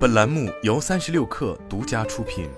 本栏目由三十六氪独家出品。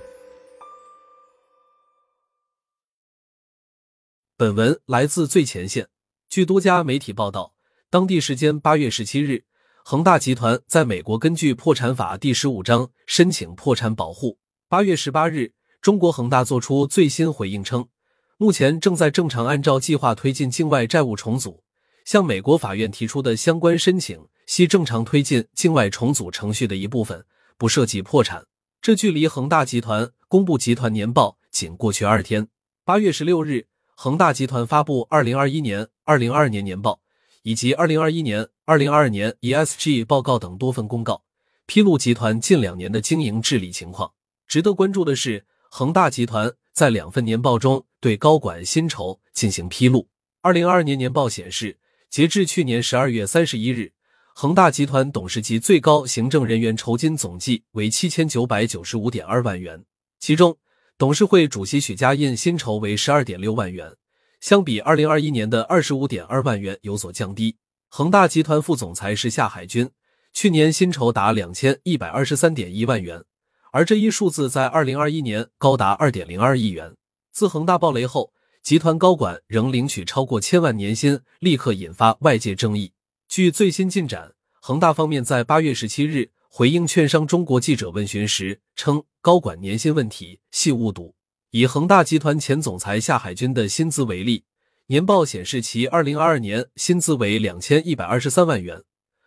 本文来自最前线。据多家媒体报道，当地时间八月十七日，恒大集团在美国根据破产法第十五章申请破产保护。八月十八日，中国恒大作出最新回应称，目前正在正常按照计划推进境外债务重组。向美国法院提出的相关申请系正常推进境外重组程序的一部分，不涉及破产。这距离恒大集团公布集团年报仅过去二天。八月十六日，恒大集团发布二零二一年、二零二二年年报以及二零二一年、二零二二年 ESG 报告等多份公告，披露集团近两年的经营治理情况。值得关注的是，恒大集团在两份年报中对高管薪酬进行披露。二零二二年年报显示。截至去年十二月三十一日，恒大集团董事及最高行政人员酬金总计为七千九百九十五点二万元，其中董事会主席许家印薪酬为十二点六万元，相比二零二一年的二十五点二万元有所降低。恒大集团副总裁是夏海军，去年薪酬达两千一百二十三点一万元，而这一数字在二零二一年高达二点零二亿元。自恒大暴雷后。集团高管仍领取超过千万年薪，立刻引发外界争议。据最新进展，恒大方面在八月十七日回应券商中国记者问询时称，高管年薪问题系误读。以恒大集团前总裁夏海军的薪资为例，年报显示其二零二二年薪资为两千一百二十三万元，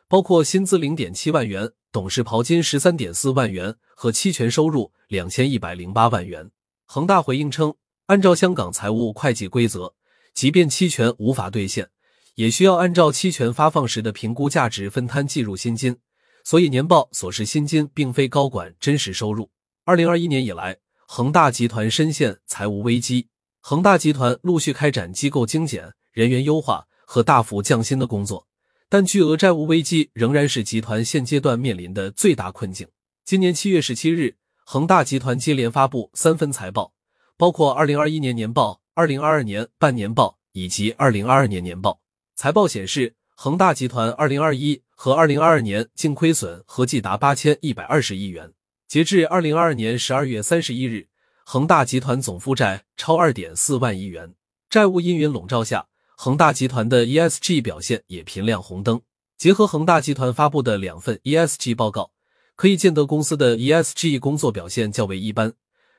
包括薪资零点七万元、董事袍金十三点四万元和期权收入两千一百零八万元。恒大回应称。按照香港财务会计规则，即便期权无法兑现，也需要按照期权发放时的评估价值分摊计入薪金。所以年报所示薪金并非高管真实收入。二零二一年以来，恒大集团深陷财务危机，恒大集团陆续开展机构精简、人员优化和大幅降薪的工作，但巨额债务危机仍然是集团现阶段面临的最大困境。今年七月十七日，恒大集团接连发布三份财报。包括二零二一年年报、二零二二年半年报以及二零二二年年报。财报显示，恒大集团二零二一和二零二二年净亏损合计达八千一百二十亿元。截至二零二二年十二月三十一日，恒大集团总负债超二点四万亿元。债务阴云笼罩下，恒大集团的 ESG 表现也频亮红灯。结合恒大集团发布的两份 ESG 报告，可以见得公司的 ESG 工作表现较为一般。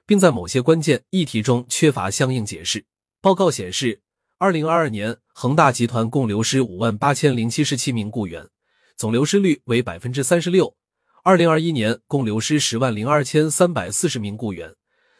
并在某些关键议题中缺乏相应解释。报告显示，二零二二年恒大集团共流失五万八千零七十七名雇员，总流失率为百分之三十六；二零二一年共流失十万零二千三百四十名雇员，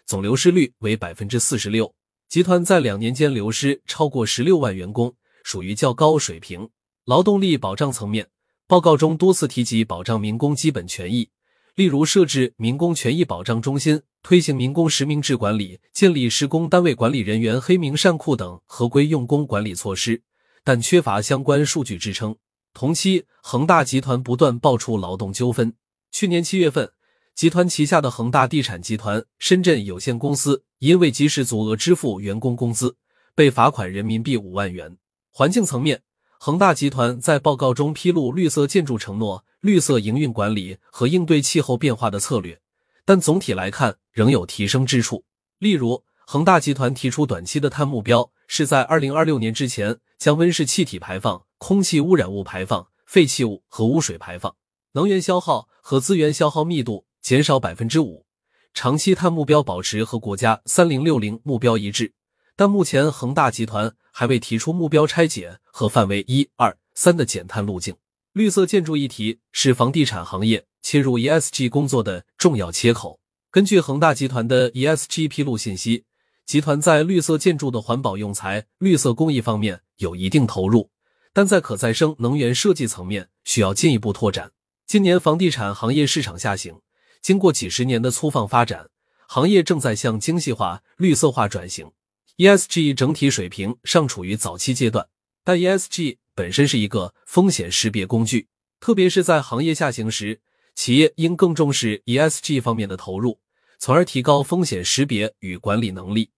总流失率为百分之四十六。集团在两年间流失超过十六万员工，属于较高水平。劳动力保障层面，报告中多次提及保障民工基本权益。例如，设置民工权益保障中心，推行民工实名制管理，建立施工单位管理人员黑名善库等合规用工管理措施，但缺乏相关数据支撑。同期，恒大集团不断爆出劳动纠纷。去年七月份，集团旗下的恒大地产集团深圳有限公司因未及时足额支付员工工资，被罚款人民币五万元。环境层面，恒大集团在报告中披露绿色建筑承诺、绿色营运管理和应对气候变化的策略，但总体来看仍有提升之处。例如，恒大集团提出短期的碳目标，是在二零二六年之前将温室气体排放、空气污染物排放、废弃物和污水排放、能源消耗和资源消耗密度减少百分之五；长期碳目标保持和国家三零六零目标一致。但目前恒大集团还未提出目标拆解和范围一二三的减碳路径。绿色建筑议题是房地产行业切入 ESG 工作的重要切口。根据恒大集团的 ESG 披露信息，集团在绿色建筑的环保用材、绿色工艺方面有一定投入，但在可再生能源设计层面需要进一步拓展。今年房地产行业市场下行，经过几十年的粗放发展，行业正在向精细化、绿色化转型。ESG 整体水平尚处于早期阶段，但 ESG 本身是一个风险识别工具，特别是在行业下行时，企业应更重视 ESG 方面的投入，从而提高风险识别与管理能力。